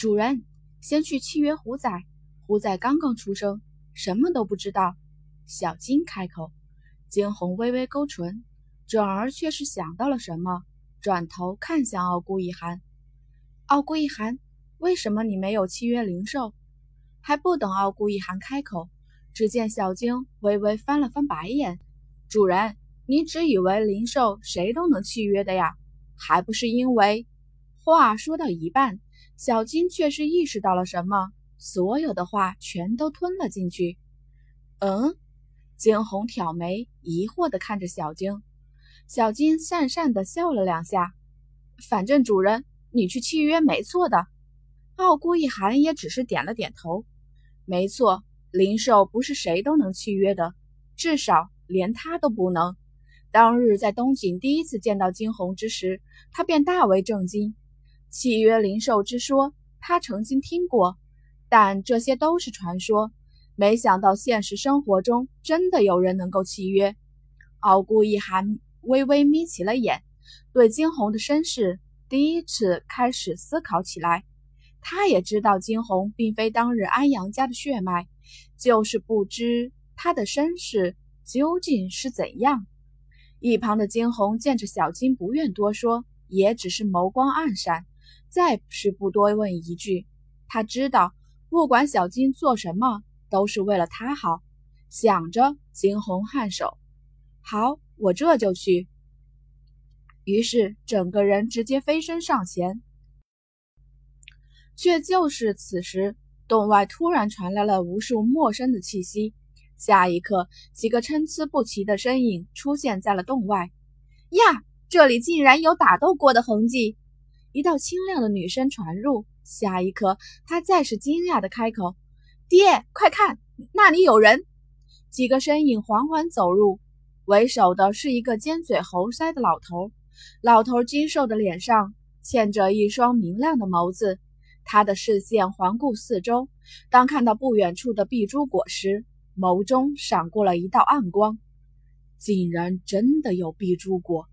主人，先去契约虎仔。虎仔刚刚出生，什么都不知道。小金开口。惊鸿微微勾唇，转而却是想到了什么，转头看向傲孤一寒。傲孤一寒，为什么你没有契约灵兽？还不等傲孤一寒开口，只见小金微微翻了翻白眼。主人，你只以为灵兽谁都能契约的呀？还不是因为……话说到一半，小金却是意识到了什么，所有的话全都吞了进去。嗯。惊鸿挑眉，疑惑地看着小金。小金讪讪地笑了两下，反正主人，你去契约没错的。傲孤一寒也只是点了点头。没错，灵兽不是谁都能契约的，至少连他都不能。当日在东景第一次见到惊鸿之时，他便大为震惊。契约灵兽之说，他曾经听过，但这些都是传说。没想到现实生活中真的有人能够契约。傲孤一寒微微眯起了眼，对惊鸿的身世第一次开始思考起来。他也知道惊鸿并非当日安阳家的血脉，就是不知他的身世究竟是怎样。一旁的惊鸿见着小金不愿多说，也只是眸光暗闪，再是不多问一句。他知道，不管小金做什么。都是为了他好，想着惊鸿颔首，好，我这就去。于是整个人直接飞身上前，却就是此时，洞外突然传来了无数陌生的气息。下一刻，几个参差不齐的身影出现在了洞外。呀，这里竟然有打斗过的痕迹！一道清亮的女声传入。下一刻，他再是惊讶的开口。爹，快看，那里有人！几个身影缓缓走入，为首的是一个尖嘴猴腮的老头。老头精瘦的脸上嵌着一双明亮的眸子，他的视线环顾四周，当看到不远处的碧珠果时，眸中闪过了一道暗光。竟然真的有碧珠果！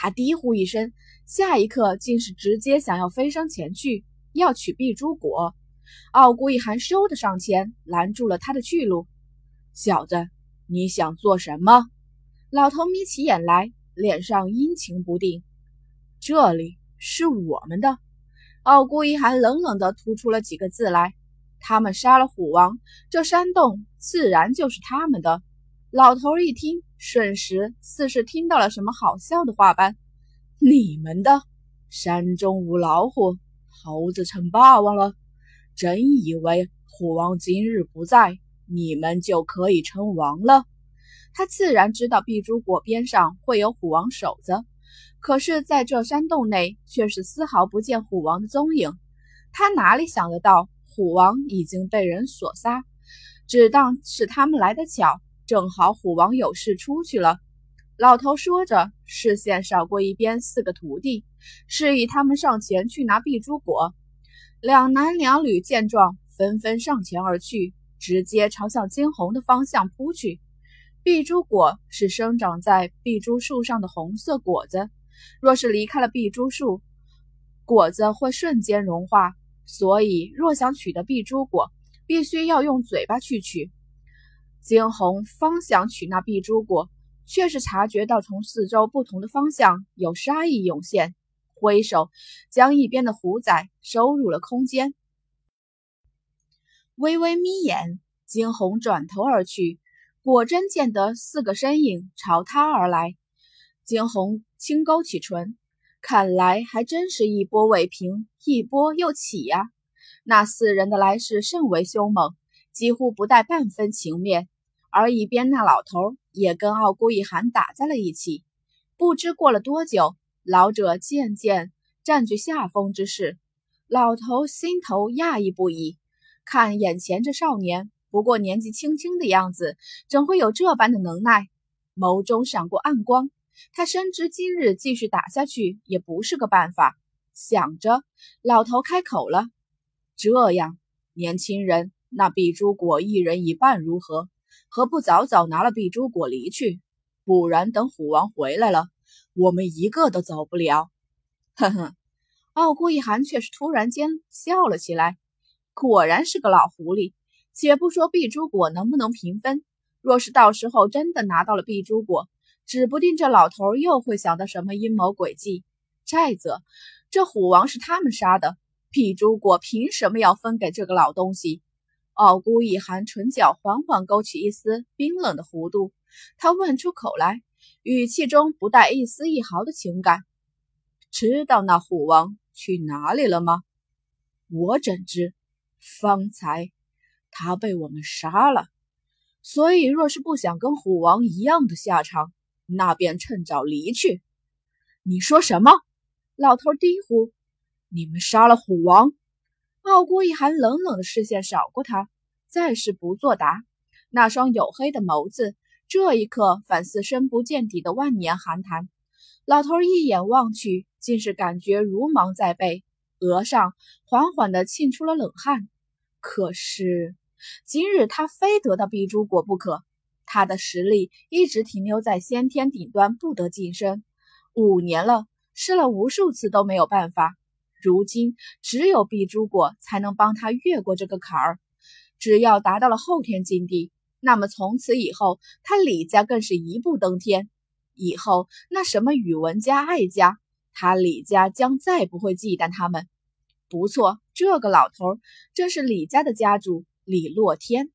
他低呼一声，下一刻竟是直接想要飞升前去，要取碧珠果。傲孤一寒倏的上前拦住了他的去路。小子，你想做什么？老头眯起眼来，脸上阴晴不定。这里是我们的。傲孤一寒冷冷地吐出了几个字来。他们杀了虎王，这山洞自然就是他们的。老头一听，瞬时似是听到了什么好笑的话般。你们的山中无老虎，猴子称霸王了。真以为虎王今日不在，你们就可以称王了？他自然知道碧珠果边上会有虎王守着，可是在这山洞内却是丝毫不见虎王的踪影。他哪里想得到虎王已经被人所杀？只当是他们来的巧，正好虎王有事出去了。老头说着，视线扫过一边四个徒弟，示意他们上前去拿碧珠果。两男两女见状，纷纷上前而去，直接朝向金红的方向扑去。碧珠果是生长在碧珠树上的红色果子，若是离开了碧珠树，果子会瞬间融化。所以，若想取得碧珠果，必须要用嘴巴去取。惊鸿方想取那碧珠果，却是察觉到从四周不同的方向有杀意涌现。挥手将一边的虎仔收入了空间，微微眯眼，惊鸿转头而去，果真见得四个身影朝他而来。惊鸿轻勾起唇，看来还真是一波未平，一波又起呀！那四人的来势甚为凶猛，几乎不带半分情面。而一边那老头也跟傲孤一寒打在了一起。不知过了多久。老者渐渐占据下风之势，老头心头讶异不已。看眼前这少年，不过年纪轻轻的样子，怎会有这般的能耐？眸中闪过暗光，他深知今日继续打下去也不是个办法。想着，老头开口了：“这样，年轻人，那碧珠果一人一半如何？何不早早拿了碧珠果离去？不然等虎王回来了。”我们一个都走不了，呵呵。傲孤一寒却是突然间笑了起来，果然是个老狐狸。且不说碧珠果能不能平分，若是到时候真的拿到了碧珠果，指不定这老头又会想到什么阴谋诡计。再者，这虎王是他们杀的，碧珠果凭什么要分给这个老东西？傲孤一寒唇角缓缓勾起一丝冰冷的弧度，他问出口来，语气中不带一丝一毫的情感：“知道那虎王去哪里了吗？”我怎知？方才。他被我们杀了，所以若是不想跟虎王一样的下场，那便趁早离去。你说什么？老头低呼：“你们杀了虎王！”傲孤一寒冷冷的视线扫过他，再是不作答。那双黝黑的眸子，这一刻反似深不见底的万年寒潭。老头一眼望去，竟是感觉如芒在背，额上缓缓地沁出了冷汗。可是，今日他非得到碧珠果不可。他的实力一直停留在先天顶端，不得晋升。五年了，试了无数次都没有办法。如今，只有碧珠果才能帮他越过这个坎儿。只要达到了后天境地，那么从此以后，他李家更是一步登天。以后那什么宇文家、艾家，他李家将再不会忌惮他们。不错，这个老头正是李家的家主李洛天。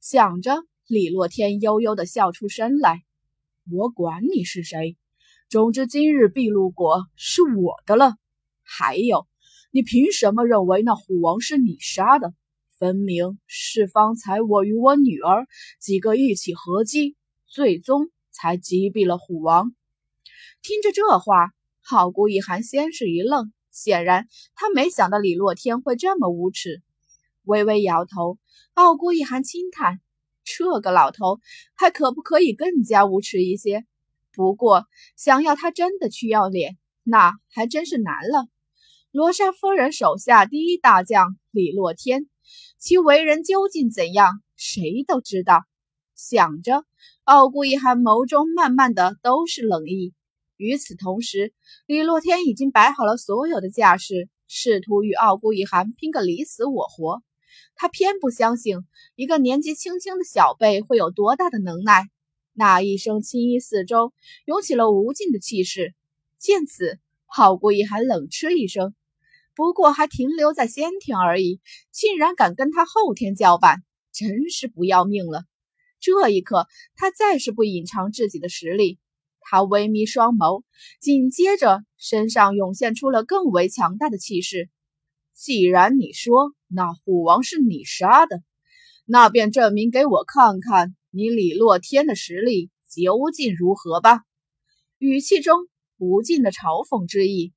想着，李洛天悠悠地笑出声来：“我管你是谁，总之今日碧露果是我的了。还有，你凭什么认为那虎王是你杀的？分明是方才我与我女儿几个一起合击，最终才击毙了虎王。”听着这话，好古一寒先是一愣。显然，他没想到李洛天会这么无耻，微微摇头。傲孤一寒轻叹：“这个老头还可不可以更加无耻一些？不过，想要他真的去要脸，那还真是难了。”罗莎夫人手下第一大将李洛天，其为人究竟怎样，谁都知道。想着，傲孤一寒眸中慢慢的都是冷意。与此同时，李洛天已经摆好了所有的架势，试图与傲孤一寒拼个你死我活。他偏不相信一个年纪轻轻的小辈会有多大的能耐。那一声青衣四周涌起了无尽的气势。见此，傲孤一寒冷嗤一声，不过还停留在先天而已，竟然敢跟他后天叫板，真是不要命了。这一刻，他再是不隐藏自己的实力。他微眯双眸，紧接着身上涌现出了更为强大的气势。既然你说那虎王是你杀的，那便证明给我看看你李洛天的实力究竟如何吧。语气中不尽的嘲讽之意。